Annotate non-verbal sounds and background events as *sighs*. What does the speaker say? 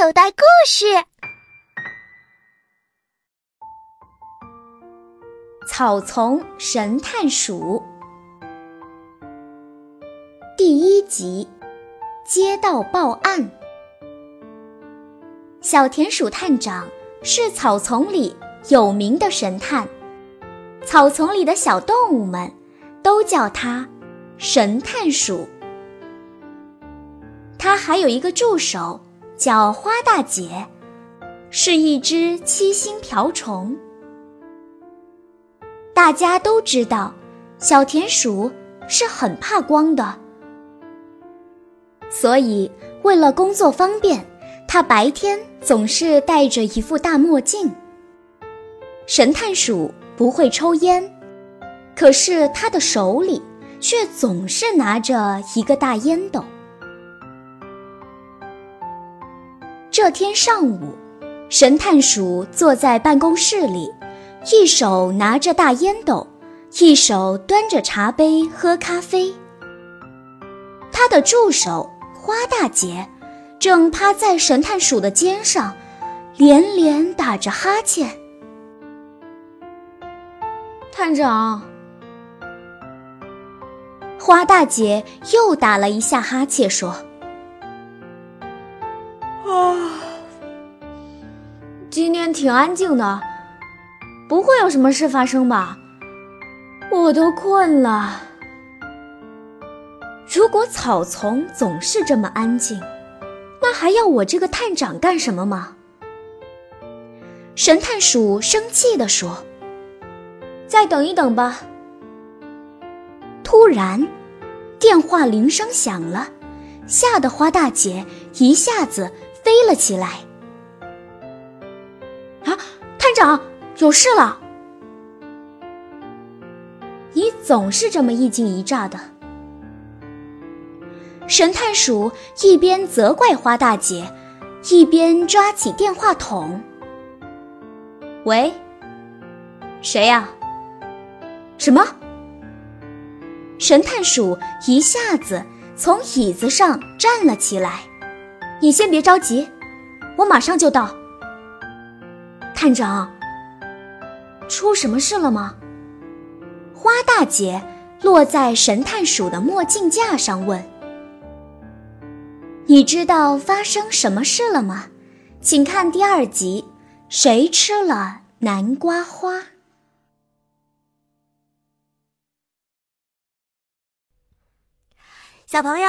口袋故事：草丛神探鼠第一集：接到报案。小田鼠探长是草丛里有名的神探，草丛里的小动物们都叫他神探鼠。他还有一个助手。叫花大姐，是一只七星瓢虫。大家都知道，小田鼠是很怕光的，所以为了工作方便，它白天总是戴着一副大墨镜。神探鼠不会抽烟，可是他的手里却总是拿着一个大烟斗。这天上午，神探鼠坐在办公室里，一手拿着大烟斗，一手端着茶杯喝咖啡。他的助手花大姐正趴在神探鼠的肩上，连连打着哈欠。探长，花大姐又打了一下哈欠，说。啊 *sighs* 今天挺安静的，不会有什么事发生吧？我都困了。如果草丛总是这么安静，那还要我这个探长干什么吗？神探鼠生气地说：“再等一等吧。”突然，电话铃声响了，吓得花大姐一下子飞了起来。啊，探长，有事了！你总是这么一惊一乍的。神探鼠一边责怪花大姐，一边抓起电话筒。喂，谁呀？什么？神探鼠一下子从椅子上站了起来。你先别着急，我马上就到。探长，出什么事了吗？花大姐落在神探鼠的墨镜架上问：“你知道发生什么事了吗？”请看第二集《谁吃了南瓜花》。小朋友，